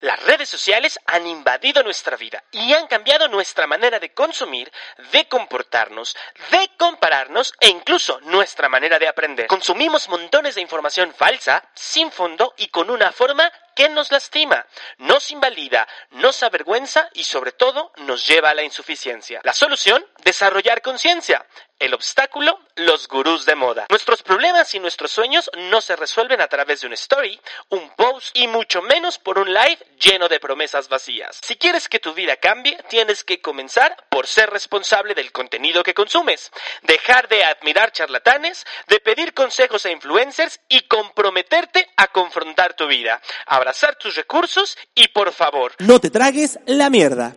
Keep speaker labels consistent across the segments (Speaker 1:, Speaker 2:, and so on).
Speaker 1: Las redes sociales han invadido nuestra vida y han cambiado nuestra manera de consumir, de comportarnos, de compararnos e incluso nuestra manera de aprender. Consumimos montones de información falsa, sin fondo y con una forma que nos lastima, nos invalida, nos avergüenza y sobre todo nos lleva a la insuficiencia. La solución, desarrollar conciencia. El obstáculo, los gurús de moda. Nuestros problemas y nuestros sueños no se resuelven a través de un story, un post y mucho menos por un live lleno de promesas vacías. Si quieres que tu vida cambie, tienes que comenzar por ser responsable del contenido que consumes, dejar de admirar charlatanes, de pedir consejos a influencers y comprometerte a confrontar tu vida, abrazar tus recursos y por favor,
Speaker 2: No te tragues la mierda.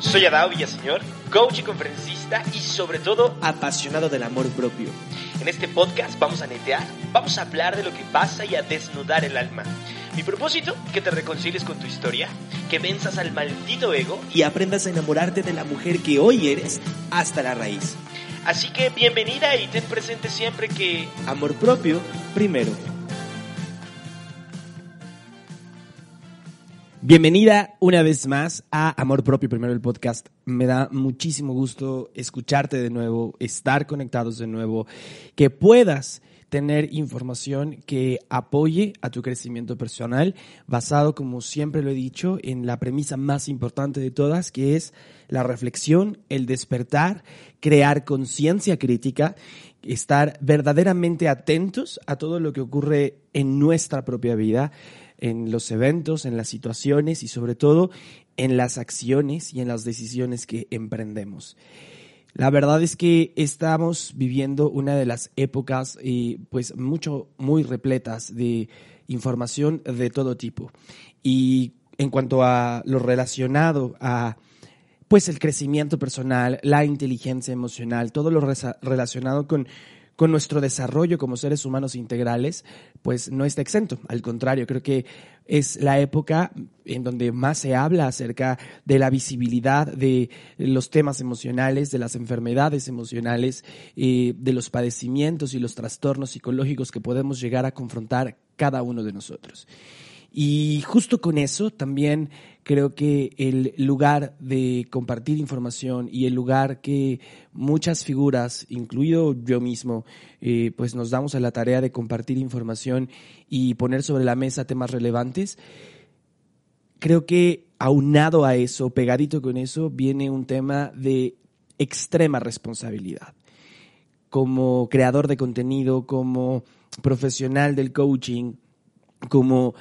Speaker 1: soy Adao Villaseñor, coach y conferencista y sobre todo
Speaker 2: Apasionado del amor propio.
Speaker 1: En este podcast vamos a netear, vamos a hablar de lo que pasa y a desnudar el alma. Mi propósito, que te reconcilies con tu historia, que venzas al maldito ego.
Speaker 2: Y aprendas a enamorarte de la mujer que hoy eres hasta la raíz.
Speaker 1: Así que bienvenida y ten presente siempre que
Speaker 2: Amor propio primero. Bienvenida una vez más a Amor Propio Primero el podcast. Me da muchísimo gusto escucharte de nuevo, estar conectados de nuevo, que puedas tener información que apoye a tu crecimiento personal, basado, como siempre lo he dicho, en la premisa más importante de todas, que es la reflexión, el despertar, crear conciencia crítica, estar verdaderamente atentos a todo lo que ocurre en nuestra propia vida, en los eventos, en las situaciones y sobre todo en las acciones y en las decisiones que emprendemos. La verdad es que estamos viviendo una de las épocas, eh, pues mucho, muy repletas de información de todo tipo. Y en cuanto a lo relacionado a, pues el crecimiento personal, la inteligencia emocional, todo lo relacionado con, con nuestro desarrollo como seres humanos integrales, pues no está exento. Al contrario, creo que es la época en donde más se habla acerca de la visibilidad de los temas emocionales, de las enfermedades emocionales, eh, de los padecimientos y los trastornos psicológicos que podemos llegar a confrontar cada uno de nosotros. Y justo con eso también creo que el lugar de compartir información y el lugar que muchas figuras, incluido yo mismo, eh, pues nos damos a la tarea de compartir información y poner sobre la mesa temas relevantes, creo que aunado a eso, pegadito con eso, viene un tema de extrema responsabilidad. Como creador de contenido, como profesional del coaching, como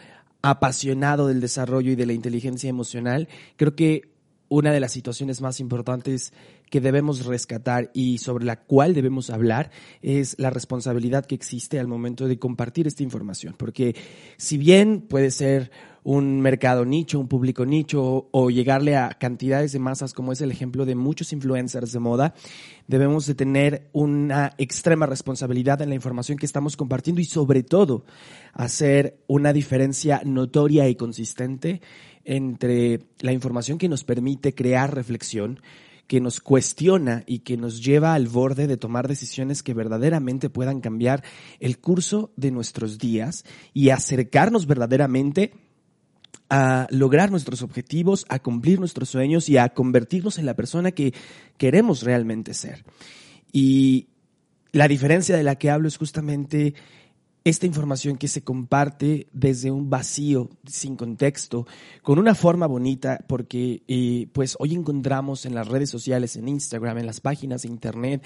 Speaker 2: apasionado del desarrollo y de la inteligencia emocional, creo que una de las situaciones más importantes que debemos rescatar y sobre la cual debemos hablar es la responsabilidad que existe al momento de compartir esta información. Porque si bien puede ser un mercado nicho, un público nicho o, llegarle a cantidades de masas como es el ejemplo de muchos influencers de moda, debemos de tener una extrema responsabilidad en la información que estamos compartiendo y sobre todo hacer una diferencia notoria y consistente entre la información que nos permite crear reflexión, que nos cuestiona y que nos lleva al borde de tomar decisiones que verdaderamente puedan cambiar el curso de nuestros días y acercarnos verdaderamente a lograr nuestros objetivos, a cumplir nuestros sueños y a convertirnos en la persona que queremos realmente ser. Y la diferencia de la que hablo es justamente esta información que se comparte desde un vacío, sin contexto, con una forma bonita, porque eh, pues hoy encontramos en las redes sociales, en Instagram, en las páginas de internet,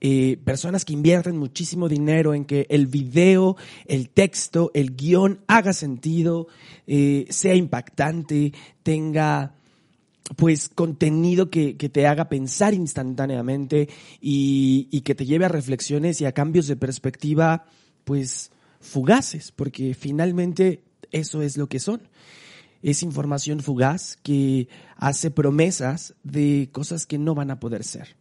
Speaker 2: eh, personas que invierten muchísimo dinero en que el video, el texto, el guion haga sentido, eh, sea impactante, tenga pues contenido que, que, te haga pensar instantáneamente y, y que te lleve a reflexiones y a cambios de perspectiva, pues fugaces, porque finalmente eso es lo que son. Es información fugaz que hace promesas de cosas que no van a poder ser.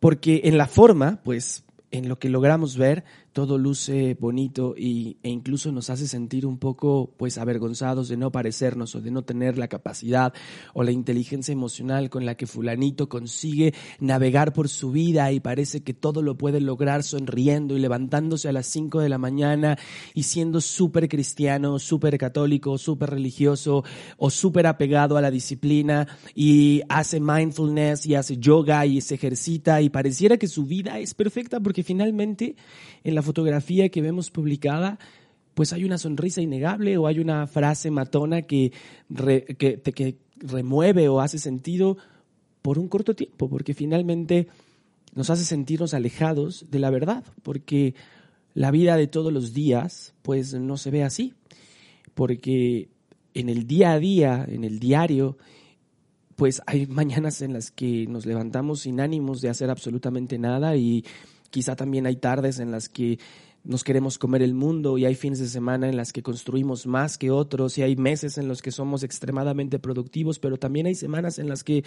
Speaker 2: Porque en la forma, pues en lo que logramos ver, todo luce bonito y, e incluso nos hace sentir un poco pues avergonzados de no parecernos o de no tener la capacidad o la inteligencia emocional con la que fulanito consigue navegar por su vida y parece que todo lo puede lograr sonriendo y levantándose a las 5 de la mañana y siendo súper cristiano, súper católico, súper religioso o súper apegado a la disciplina y hace mindfulness y hace yoga y se ejercita y pareciera que su vida es perfecta porque finalmente en la fotografía que vemos publicada, pues hay una sonrisa innegable o hay una frase matona que, que, remueve o hace sentido por un corto tiempo, porque finalmente nos hace sentirnos alejados de la verdad, porque la vida de todos los días pues no se ve así, porque en el día a día, en el diario, pues hay mañanas en las que nos levantamos sin ánimos de hacer absolutamente nada y Quizá también hay tardes en las que nos queremos comer el mundo y hay fines de semana en las que construimos más que otros y hay meses en los que somos extremadamente productivos, pero también hay semanas en las que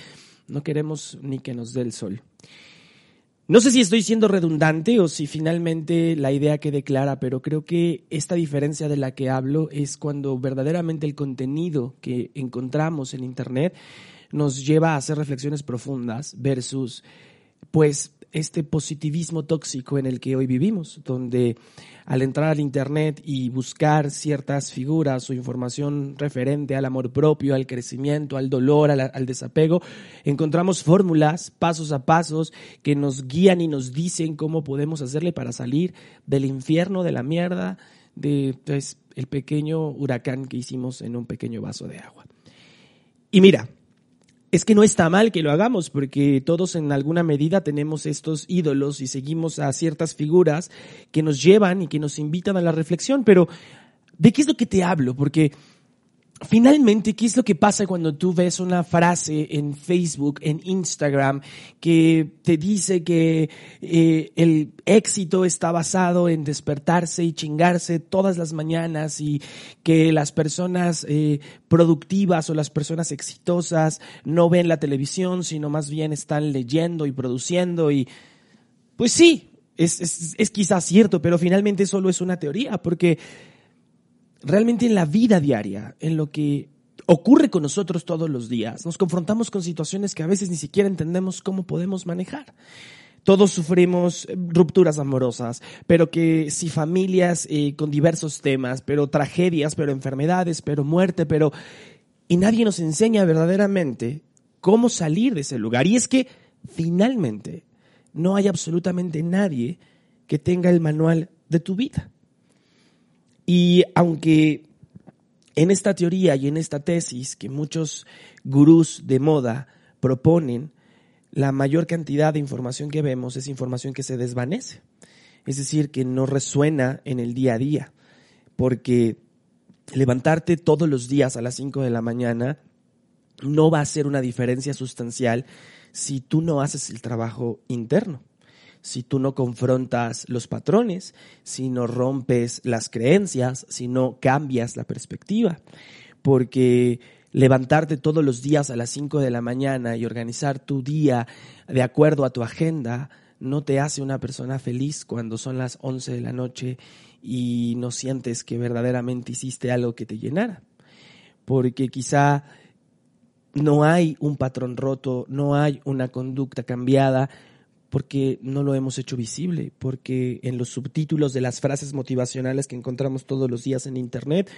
Speaker 2: no queremos ni que nos dé el sol. No sé si estoy siendo redundante o si finalmente la idea quede clara, pero creo que esta diferencia de la que hablo es cuando verdaderamente el contenido que encontramos en Internet nos lleva a hacer reflexiones profundas versus pues este positivismo tóxico en el que hoy vivimos, donde al entrar al Internet y buscar ciertas figuras o información referente al amor propio, al crecimiento, al dolor, al, desapego, encontramos fórmulas pasos a pasos que nos guían y nos dicen cómo podemos hacerle para salir del infierno, de la mierda, de pues, el pequeño huracán que hicimos en un pequeño vaso de agua. Y mira, es que no está mal que lo hagamos, porque todos en alguna medida tenemos estos ídolos y seguimos a ciertas figuras que nos llevan y que nos invitan a la reflexión, pero ¿de qué es lo que te hablo? Porque Finalmente, ¿qué es lo que pasa cuando tú ves una frase en Facebook, en Instagram, que te dice que eh, el éxito está basado en despertarse y chingarse todas las mañanas y que las personas eh, productivas o las personas exitosas no ven la televisión, sino más bien están leyendo y produciendo y pues sí, es, es, es quizás cierto, pero finalmente solo es una teoría, porque realmente en la vida diaria, en lo que ocurre con nosotros todos los días, nos confrontamos con situaciones que a veces ni siquiera entendemos cómo podemos manejar. Todos sufrimos eh, rupturas amorosas, pero que si familias eh, con diversos temas, pero tragedias, pero enfermedades, pero muerte, pero... Y nadie nos enseña verdaderamente cómo salir de ese lugar. Y es que finalmente no hay absolutamente nadie que tenga el manual de tu vida. Y aunque en esta teoría y en esta tesis que muchos gurús de moda proponen, la mayor cantidad de información que vemos es información que se desvanece, es decir, que no resuena en el día a día, porque levantarte todos los días a las 5 de la mañana no va a ser una diferencia sustancial si tú no haces el trabajo interno si tú no confrontas los patrones, si no rompes las creencias, si no cambias la perspectiva. Porque levantarte todos los días a las 5 de la mañana y organizar tu día de acuerdo a tu agenda no te hace una persona feliz cuando son las 11 de la noche y no sientes que verdaderamente hiciste algo que te llenara. Porque quizá no hay un patrón roto, no hay una conducta cambiada, porque no lo hemos hecho visible, porque en los subtítulos de las frases motivacionales que encontramos todos los días en Internet,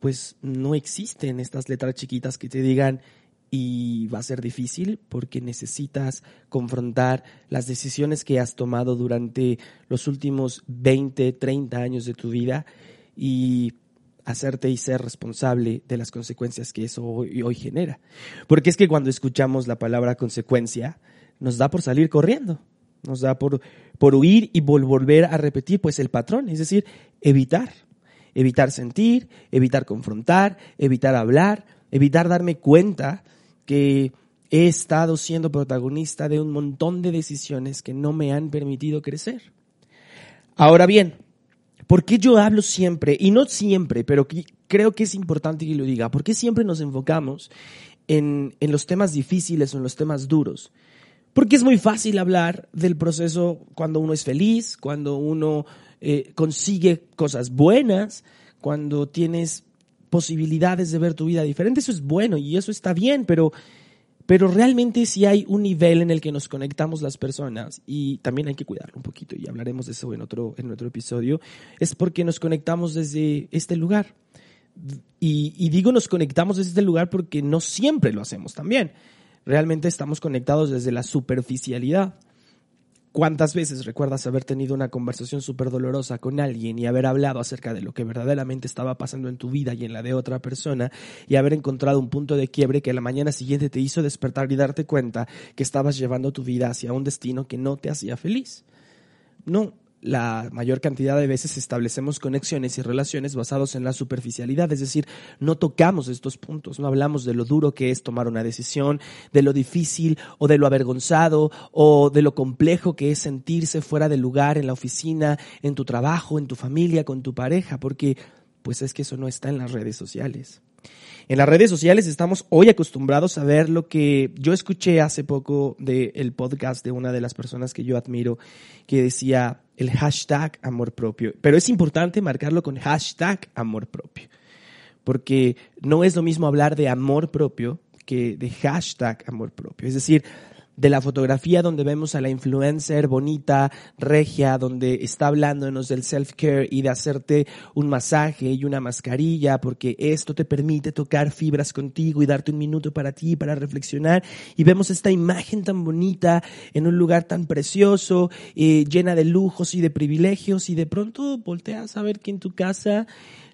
Speaker 2: pues no existen estas letras chiquitas que te digan y va a ser difícil porque necesitas confrontar las decisiones que has tomado durante los últimos 20, 30 años de tu vida y hacerte y ser responsable de las consecuencias que eso hoy, hoy genera. Porque es que cuando escuchamos la palabra consecuencia, nos da por salir corriendo, nos da por, por huir y volver a repetir pues el patrón, es decir, evitar, evitar sentir, evitar confrontar, evitar hablar, evitar darme cuenta que he estado siendo protagonista de un montón de decisiones que no me han permitido crecer. Ahora bien, ¿por qué yo hablo siempre, y no siempre, pero creo que es importante que lo diga. ¿Por qué siempre nos enfocamos en, en los temas difíciles o en los temas duros? Porque es muy fácil hablar del proceso cuando uno es feliz, cuando uno eh, consigue cosas buenas, cuando tienes posibilidades de ver tu vida diferente. Eso es bueno y eso está bien, pero, pero realmente si hay un nivel en el que nos conectamos las personas y también hay que cuidarlo un poquito y hablaremos de eso en otro, en otro episodio, es porque nos conectamos desde este lugar. Y, y digo nos conectamos desde este lugar porque no siempre lo hacemos también realmente estamos conectados desde la superficialidad. ¿Cuántas veces recuerdas haber tenido una conversación súper dolorosa con alguien y haber hablado acerca de lo que verdaderamente estaba pasando en tu vida y en la de otra persona y haber encontrado un punto de quiebre que la mañana siguiente te hizo despertar y darte cuenta que estabas llevando tu vida hacia un destino que no te hacía feliz? No, la mayor cantidad de veces establecemos conexiones y relaciones basados en la superficialidad, es decir, no tocamos estos puntos, no hablamos de lo duro que es tomar una decisión, de lo difícil o de lo avergonzado o de lo complejo que es sentirse fuera de lugar en la oficina, en tu trabajo, en tu familia, con tu pareja, porque pues es que eso no está en las redes sociales. En las redes sociales estamos hoy acostumbrados a ver lo que yo escuché hace poco del podcast de una de las personas que yo admiro, que decía el hashtag amor propio. Pero es importante marcarlo con hashtag amor propio, porque no es lo mismo hablar de amor propio que de hashtag amor propio. Es decir, de la fotografía donde vemos a la influencer bonita, regia, donde está hablándonos del self-care y de hacerte un masaje y una mascarilla, porque esto te permite tocar fibras contigo y darte un minuto para ti, para reflexionar. Y vemos esta imagen tan bonita en un lugar tan precioso, eh, llena de lujos y de privilegios, y de pronto volteas a ver que en tu casa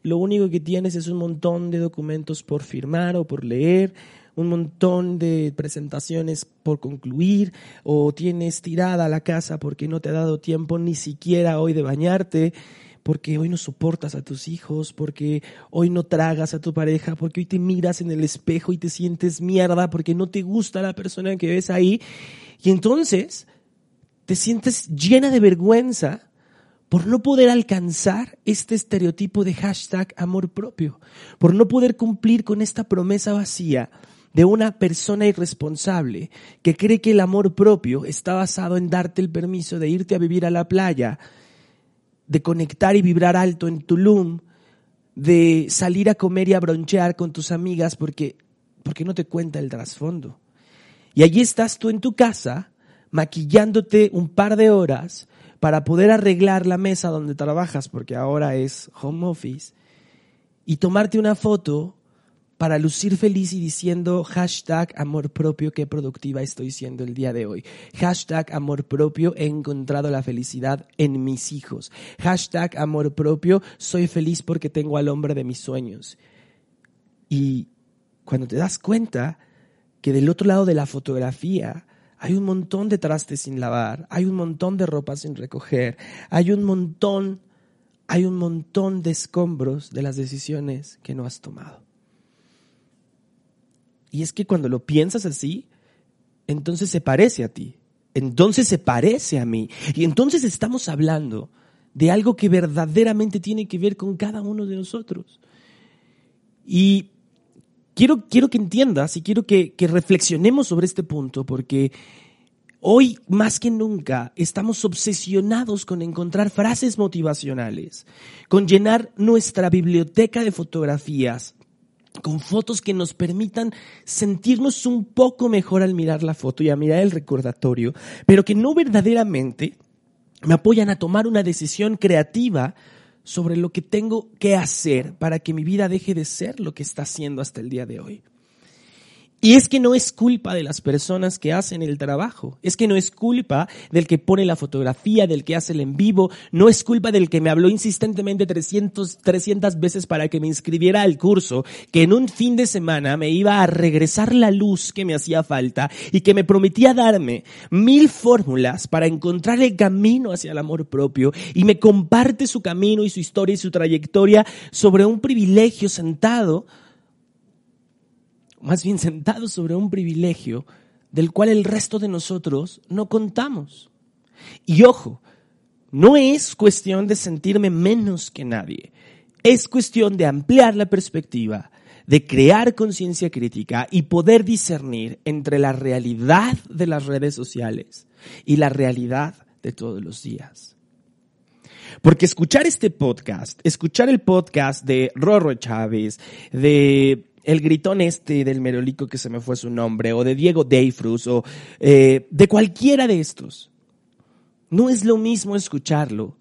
Speaker 2: lo único que tienes es un montón de documentos por firmar o por leer un montón de presentaciones por concluir o tienes tirada la casa porque no te ha dado tiempo ni siquiera hoy de bañarte, porque hoy no soportas a tus hijos, porque hoy no tragas a tu pareja, porque hoy te miras en el espejo y te sientes mierda porque no te gusta la persona que ves ahí. Y entonces te sientes llena de vergüenza por no poder alcanzar este estereotipo de hashtag amor propio, por no poder cumplir con esta promesa vacía de una persona irresponsable que cree que el amor propio está basado en darte el permiso de irte a vivir a la playa, de conectar y vibrar alto en Tulum, de salir a comer y a bronchear con tus amigas porque, porque no te cuenta el trasfondo. Y allí estás tú en tu casa, maquillándote un par de horas para poder arreglar la mesa donde trabajas, porque ahora es home office, y tomarte una foto para lucir feliz y diciendo hashtag amor propio, qué productiva estoy siendo el día de hoy. Hashtag amor propio, he encontrado la felicidad en mis hijos. Hashtag amor propio, soy feliz porque tengo al hombre de mis sueños. Y cuando te das cuenta que del otro lado de la fotografía hay un montón de trastes sin lavar, hay un montón de ropa sin recoger, hay un montón, hay un montón de escombros de las decisiones que no has tomado. Y es que cuando lo piensas así, entonces se parece a ti, entonces se parece a mí. Y entonces estamos hablando de algo que verdaderamente tiene que ver con cada uno de nosotros. Y quiero, quiero que entiendas y quiero que, que reflexionemos sobre este punto porque hoy más que nunca estamos obsesionados con encontrar frases motivacionales, con llenar nuestra biblioteca de fotografías con fotos que nos permitan sentirnos un poco mejor al mirar la foto y a mirar el recordatorio, pero que no verdaderamente me apoyan a tomar una decisión creativa sobre lo que tengo que hacer para que mi vida deje de ser lo que está siendo hasta el día de hoy. Y es que no es culpa de las personas que hacen el trabajo, es que no es culpa del que pone la fotografía, del que hace el en vivo, no es culpa del que me habló insistentemente 300, 300 veces para que me inscribiera al curso, que en un fin de semana me iba a regresar la luz que me hacía falta y que me prometía darme mil fórmulas para encontrar el camino hacia el amor propio y me comparte su camino y su historia y su trayectoria sobre un privilegio sentado más bien sentados sobre un privilegio del cual el resto de nosotros no contamos. Y ojo, no es cuestión de sentirme menos que nadie. Es cuestión de ampliar la perspectiva, de crear conciencia crítica y poder discernir entre la realidad de las redes sociales y la realidad de todos los días. Porque escuchar este podcast, escuchar el podcast de Rorro Chávez, de el gritón este del merolico que se me fue su nombre, o de Diego Deifrus, o eh, de cualquiera de estos, no es lo mismo escucharlo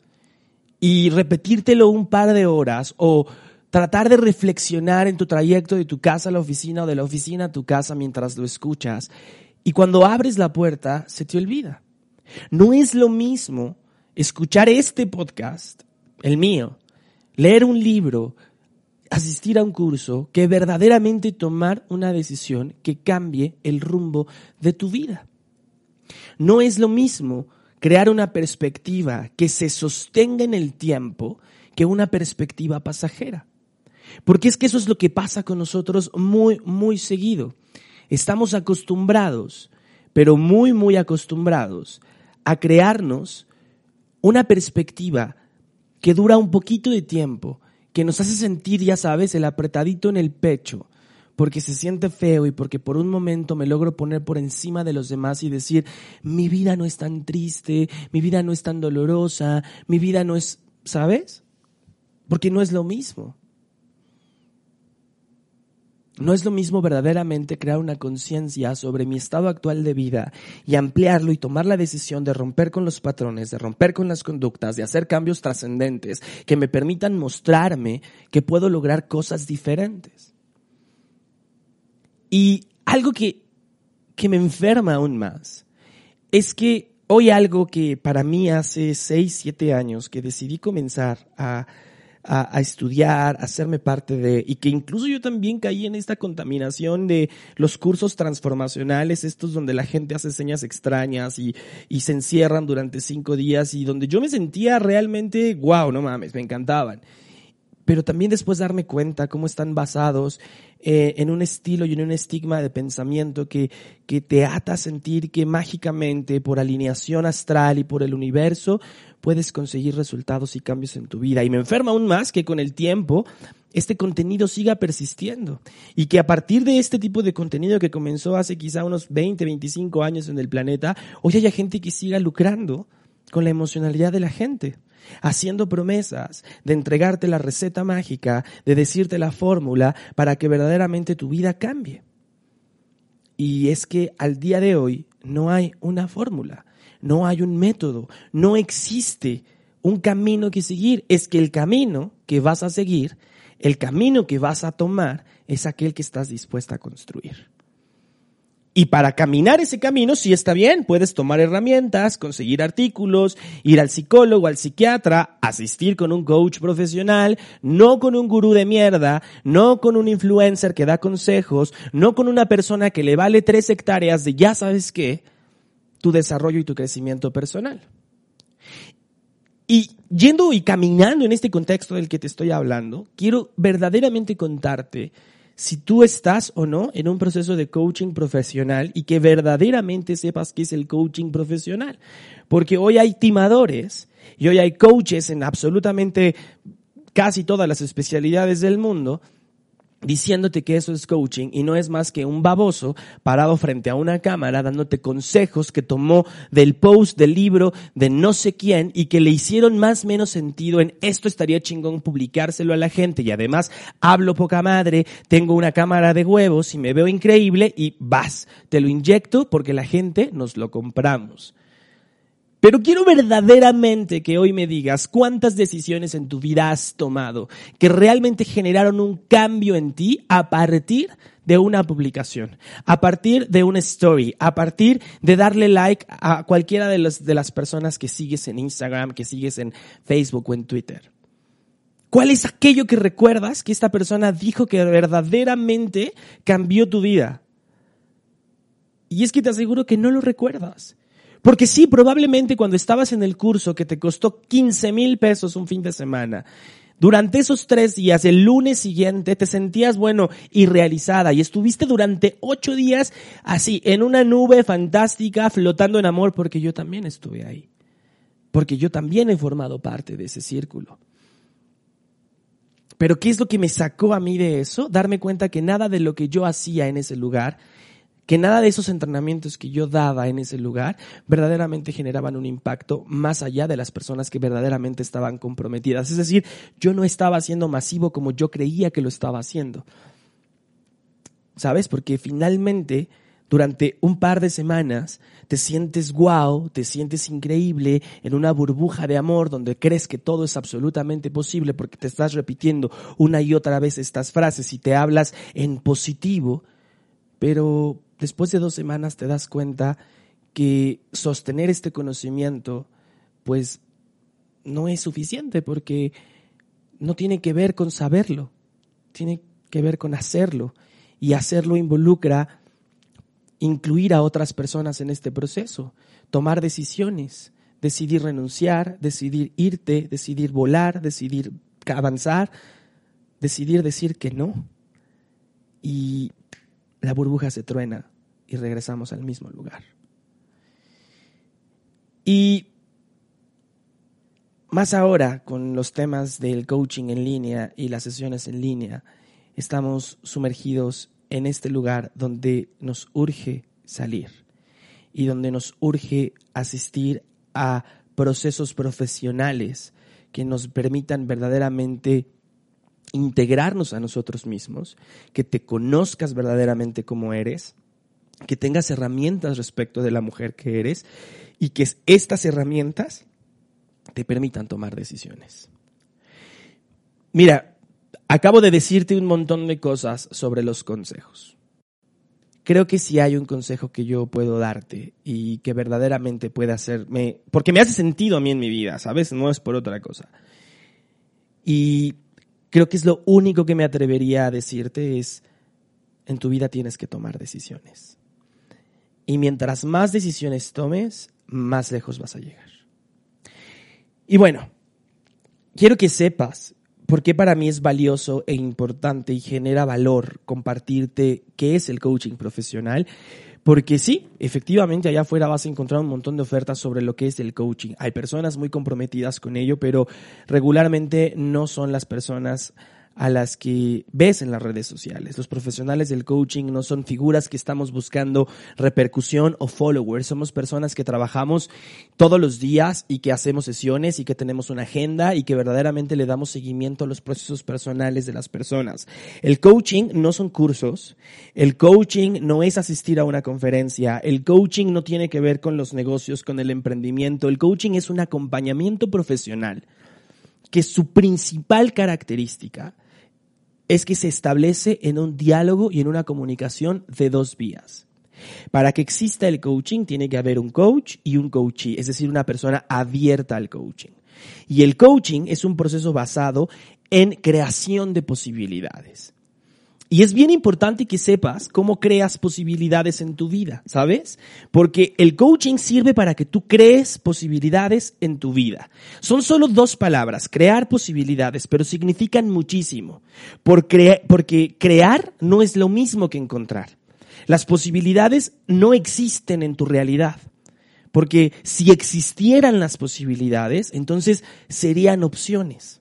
Speaker 2: y repetírtelo un par de horas o tratar de reflexionar en tu trayecto de tu casa a la oficina o de la oficina a tu casa mientras lo escuchas y cuando abres la puerta se te olvida. No es lo mismo escuchar este podcast, el mío, leer un libro, asistir a un curso, que verdaderamente tomar una decisión que cambie el rumbo de tu vida. No es lo mismo crear una perspectiva que se sostenga en el tiempo que una perspectiva pasajera. Porque es que eso es lo que pasa con nosotros muy, muy seguido. Estamos acostumbrados, pero muy, muy acostumbrados a crearnos una perspectiva que dura un poquito de tiempo, que nos hace sentir, ya sabes, el apretadito en el pecho, porque se siente feo y porque por un momento me logro poner por encima de los demás y decir, mi vida no es tan triste, mi vida no es tan dolorosa, mi vida no es, ¿sabes? Porque no es lo mismo. No es lo mismo verdaderamente crear una conciencia sobre mi estado actual de vida y ampliarlo y tomar la decisión de romper con los patrones, de romper con las conductas, de hacer cambios trascendentes que me permitan mostrarme que puedo lograr cosas diferentes. Y algo que, que me enferma aún más es que hoy algo que para mí hace seis, siete años que decidí comenzar a a, estudiar, a hacerme parte de, y que incluso yo también caí en esta contaminación de los cursos transformacionales, estos donde la gente hace señas extrañas y, y se encierran durante cinco días y donde yo me sentía realmente, wow, no mames, me encantaban pero también después darme cuenta cómo están basados eh, en un estilo y en un estigma de pensamiento que, que te ata a sentir que mágicamente por alineación astral y por el universo puedes conseguir resultados y cambios en tu vida. Y me enferma aún más que con el tiempo este contenido siga persistiendo y que a partir de este tipo de contenido que comenzó hace quizá unos 20, 25 años en el planeta, hoy haya gente que siga lucrando con la emocionalidad de la gente haciendo promesas de entregarte la receta mágica, de decirte la fórmula para que verdaderamente tu vida cambie. Y es que al día de hoy no hay una fórmula, no hay un método, no existe un camino que seguir. Es que el camino que vas a seguir, el camino que vas a tomar, es aquel que estás dispuesta a construir. Y para caminar ese camino, sí está bien, puedes tomar herramientas, conseguir artículos, ir al psicólogo, al psiquiatra, asistir con un coach profesional, no con un gurú de mierda, no con un influencer que da consejos, no con una persona que le vale tres hectáreas de ya sabes qué, tu desarrollo y tu crecimiento personal. Y yendo y caminando en este contexto del que te estoy hablando, quiero verdaderamente contarte si tú estás o no en un proceso de coaching profesional y que verdaderamente sepas qué es el coaching profesional. Porque hoy hay timadores y hoy hay coaches en absolutamente casi todas las especialidades del mundo diciéndote que eso es coaching y no es más que un baboso parado frente a una cámara dándote consejos que tomó del post del libro de no sé quién y que le hicieron más o menos sentido en esto estaría chingón publicárselo a la gente y además hablo poca madre, tengo una cámara de huevos y me veo increíble y vas, te lo inyecto porque la gente nos lo compramos. Pero quiero verdaderamente que hoy me digas cuántas decisiones en tu vida has tomado que realmente generaron un cambio en ti a partir de una publicación, a partir de una story, a partir de darle like a cualquiera de, de las personas que sigues en Instagram, que sigues en Facebook o en Twitter. ¿Cuál es aquello que recuerdas que esta persona dijo que verdaderamente cambió tu vida? Y es que te aseguro que no lo recuerdas. Porque sí, probablemente cuando estabas en el curso que te costó 15 mil pesos un fin de semana, durante esos tres días, el lunes siguiente, te sentías, bueno, irrealizada y estuviste durante ocho días así, en una nube fantástica, flotando en amor, porque yo también estuve ahí. Porque yo también he formado parte de ese círculo. Pero ¿qué es lo que me sacó a mí de eso? Darme cuenta que nada de lo que yo hacía en ese lugar, que nada de esos entrenamientos que yo daba en ese lugar verdaderamente generaban un impacto más allá de las personas que verdaderamente estaban comprometidas. Es decir, yo no estaba haciendo masivo como yo creía que lo estaba haciendo. ¿Sabes? Porque finalmente durante un par de semanas te sientes guau, te sientes increíble en una burbuja de amor donde crees que todo es absolutamente posible porque te estás repitiendo una y otra vez estas frases y te hablas en positivo, pero después de dos semanas te das cuenta que sostener este conocimiento pues no es suficiente porque no tiene que ver con saberlo, tiene que ver con hacerlo y hacerlo involucra incluir a otras personas en este proceso, tomar decisiones, decidir renunciar, decidir irte, decidir volar, decidir avanzar, decidir decir que no. Y la burbuja se truena y regresamos al mismo lugar. Y más ahora con los temas del coaching en línea y las sesiones en línea, estamos sumergidos en este lugar donde nos urge salir y donde nos urge asistir a procesos profesionales que nos permitan verdaderamente integrarnos a nosotros mismos, que te conozcas verdaderamente como eres, que tengas herramientas respecto de la mujer que eres y que estas herramientas te permitan tomar decisiones. Mira, Acabo de decirte un montón de cosas sobre los consejos. Creo que si hay un consejo que yo puedo darte y que verdaderamente pueda hacerme, porque me hace sentido a mí en mi vida, ¿sabes? No es por otra cosa. Y creo que es lo único que me atrevería a decirte es, en tu vida tienes que tomar decisiones. Y mientras más decisiones tomes, más lejos vas a llegar. Y bueno, quiero que sepas ¿Por qué para mí es valioso e importante y genera valor compartirte qué es el coaching profesional? Porque sí, efectivamente allá afuera vas a encontrar un montón de ofertas sobre lo que es el coaching. Hay personas muy comprometidas con ello, pero regularmente no son las personas a las que ves en las redes sociales. Los profesionales del coaching no son figuras que estamos buscando repercusión o followers. Somos personas que trabajamos todos los días y que hacemos sesiones y que tenemos una agenda y que verdaderamente le damos seguimiento a los procesos personales de las personas. El coaching no son cursos. El coaching no es asistir a una conferencia. El coaching no tiene que ver con los negocios, con el emprendimiento. El coaching es un acompañamiento profesional que su principal característica es que se establece en un diálogo y en una comunicación de dos vías. Para que exista el coaching tiene que haber un coach y un coachee, es decir, una persona abierta al coaching. Y el coaching es un proceso basado en creación de posibilidades. Y es bien importante que sepas cómo creas posibilidades en tu vida, ¿sabes? Porque el coaching sirve para que tú crees posibilidades en tu vida. Son solo dos palabras, crear posibilidades, pero significan muchísimo. porque crear no es lo mismo que encontrar. Las posibilidades no existen en tu realidad. Porque si existieran las posibilidades, entonces serían opciones.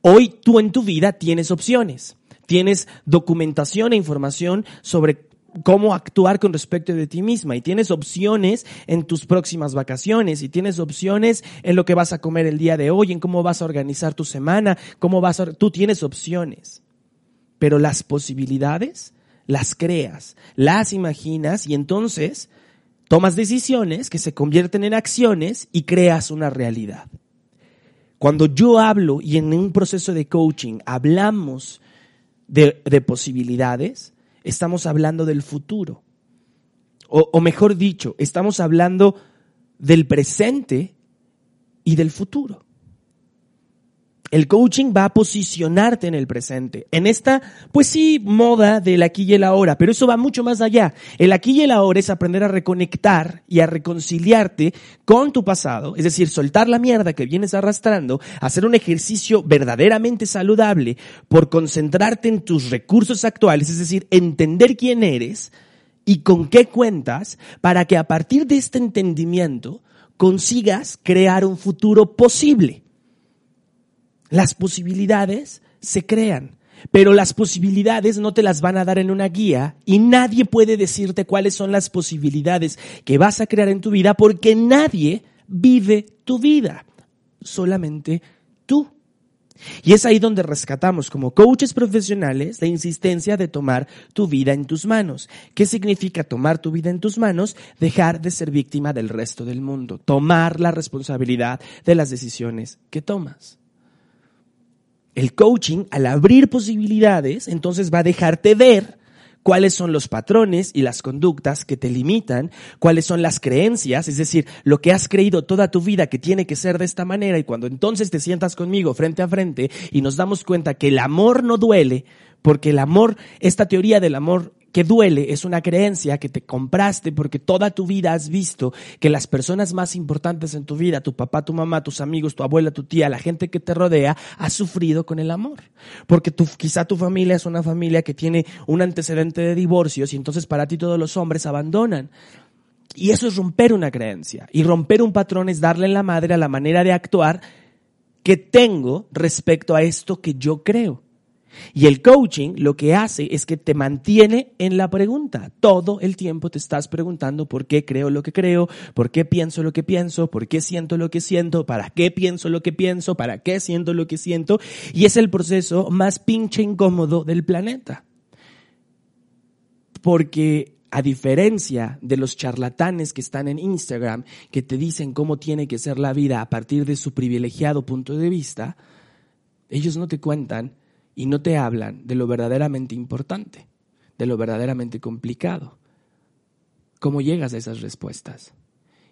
Speaker 2: Hoy tú en tu vida tienes opciones tienes documentación e información sobre cómo actuar con respecto de ti misma y tienes opciones en tus próximas vacaciones y tienes opciones en lo que vas a comer el día de hoy, en cómo vas a organizar tu semana, cómo vas a... Tú tienes opciones, pero las posibilidades las creas, las imaginas y entonces tomas decisiones que se convierten en acciones y creas una realidad. Cuando yo hablo y en un proceso de coaching hablamos de, posibilidades, estamos hablando del futuro. O, mejor dicho, estamos hablando del presente y del futuro. El coaching va a posicionarte en el presente, en esta, pues sí, moda del aquí y el ahora, pero eso va mucho más allá. El aquí y el ahora es aprender a reconectar y a reconciliarte con tu pasado, es decir, soltar la mierda que vienes arrastrando, hacer un ejercicio verdaderamente saludable por concentrarte en tus recursos actuales, es decir, entender quién eres y con qué cuentas para que a partir de este entendimiento consigas crear un futuro posible. Las posibilidades se crean. Pero las posibilidades no te las van a dar en una guía y nadie puede decirte cuáles son las posibilidades que vas a crear en tu vida porque nadie vive tu vida, solamente tú. Y es ahí donde rescatamos como coaches profesionales la insistencia de tomar tu vida en tus manos. ¿Qué significa tomar tu vida en tus manos? Dejar de ser víctima del resto del mundo, tomar la responsabilidad de las decisiones que tomas. El coaching, al abrir posibilidades, entonces va a dejarte ver cuáles son los patrones y las conductas que te limitan, cuáles son las creencias, es decir, lo que has creído toda tu vida que tiene que ser de esta manera y cuando entonces te sientas conmigo frente a frente y nos damos cuenta que el amor no duele, porque el amor, esta teoría del amor que duele es una creencia que te compraste porque toda tu vida has visto que las personas más importantes en tu vida, tu papá, tu mamá, tus amigos, tu abuela, tu tía, la gente que te rodea, ha sufrido con el amor. Porque quizá tu familia es una familia que tiene un antecedente de divorcios y entonces para ti todos los hombres abandonan. Y eso es romper una creencia. Y romper un patrón es darle en la madre a la manera de actuar que tengo respecto a esto que yo creo. Y el coaching lo que hace es que te mantiene en la pregunta. Todo el tiempo te estás preguntando por qué creo lo que creo, por qué pienso lo que pienso, por qué siento lo que siento, para qué pienso lo que pienso, para qué siento lo que siento. Y es el proceso más pinche incómodo del planeta. Porque a diferencia de los charlatanes que están en Instagram, que te dicen cómo tiene que ser la vida a partir de su privilegiado punto de vista, ellos no te cuentan y no te hablan de lo verdaderamente importante, de lo verdaderamente complicado. ¿Cómo llegas a esas respuestas?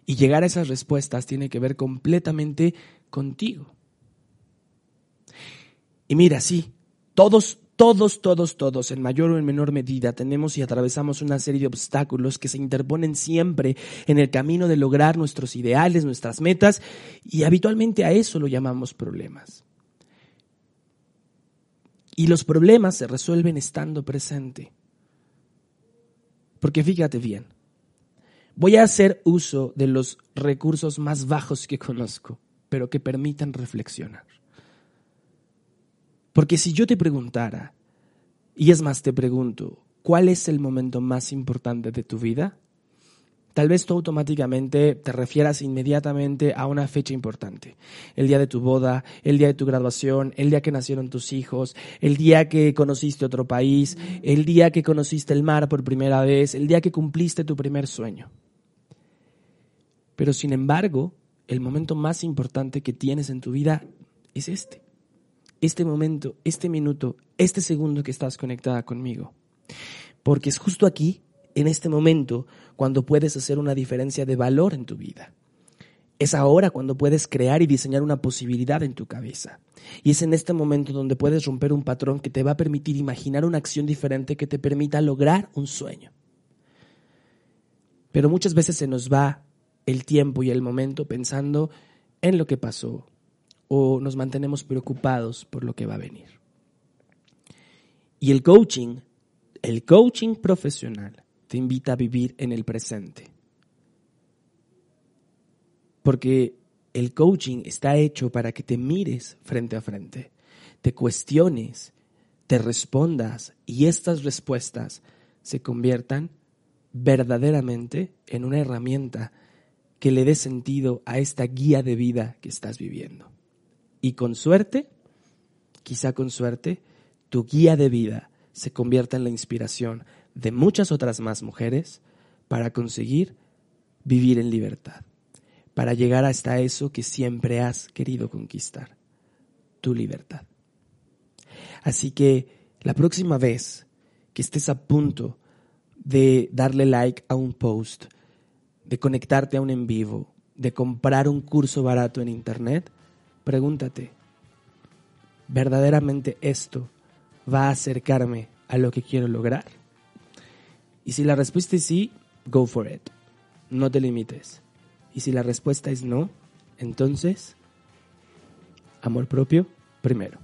Speaker 2: Y llegar a esas respuestas tiene que ver completamente contigo. Y mira, sí, todos, todos, todos, todos, en mayor o en menor medida, tenemos y atravesamos una serie de obstáculos que se interponen siempre en el camino de lograr nuestros ideales, nuestras metas, y habitualmente a eso lo llamamos problemas. Y los problemas se resuelven estando presente. Porque fíjate bien, voy a hacer uso de los recursos más bajos que conozco, pero que permitan reflexionar. Porque si yo te preguntara, y es más te pregunto, ¿cuál es el momento más importante de tu vida? Tal vez tú automáticamente te refieras inmediatamente a una fecha importante. El día de tu boda, el día de tu graduación, el día que nacieron tus hijos, el día que conociste otro país, el día que conociste el mar por primera vez, el día que cumpliste tu primer sueño. Pero sin embargo, el momento más importante que tienes en tu vida es este. Este momento, este minuto, este segundo que estás conectada conmigo. Porque es justo aquí en este momento cuando puedes hacer una diferencia de valor en tu vida. Es ahora cuando puedes crear y diseñar una posibilidad en tu cabeza. Y es en este momento donde puedes romper un patrón que te va a permitir imaginar una acción diferente que te permita lograr un sueño. Pero muchas veces se nos va el tiempo y el momento pensando en lo que pasó o nos mantenemos preocupados por lo que va a venir. Y el coaching, el coaching profesional, te invita a vivir en el presente. Porque el coaching está hecho para que te mires frente a frente, te cuestiones, te respondas y estas respuestas se conviertan verdaderamente en una herramienta que le dé sentido a esta guía de vida que estás viviendo. Y con suerte, quizá con suerte, tu guía de vida se convierta en la inspiración de muchas otras más mujeres para conseguir vivir en libertad, para llegar hasta eso que siempre has querido conquistar, tu libertad. Así que la próxima vez que estés a punto de darle like a un post, de conectarte a un en vivo, de comprar un curso barato en internet, pregúntate, ¿verdaderamente esto va a acercarme a lo que quiero lograr? Y si la respuesta es sí, go for it. No te limites. Y si la respuesta es no, entonces, amor propio primero.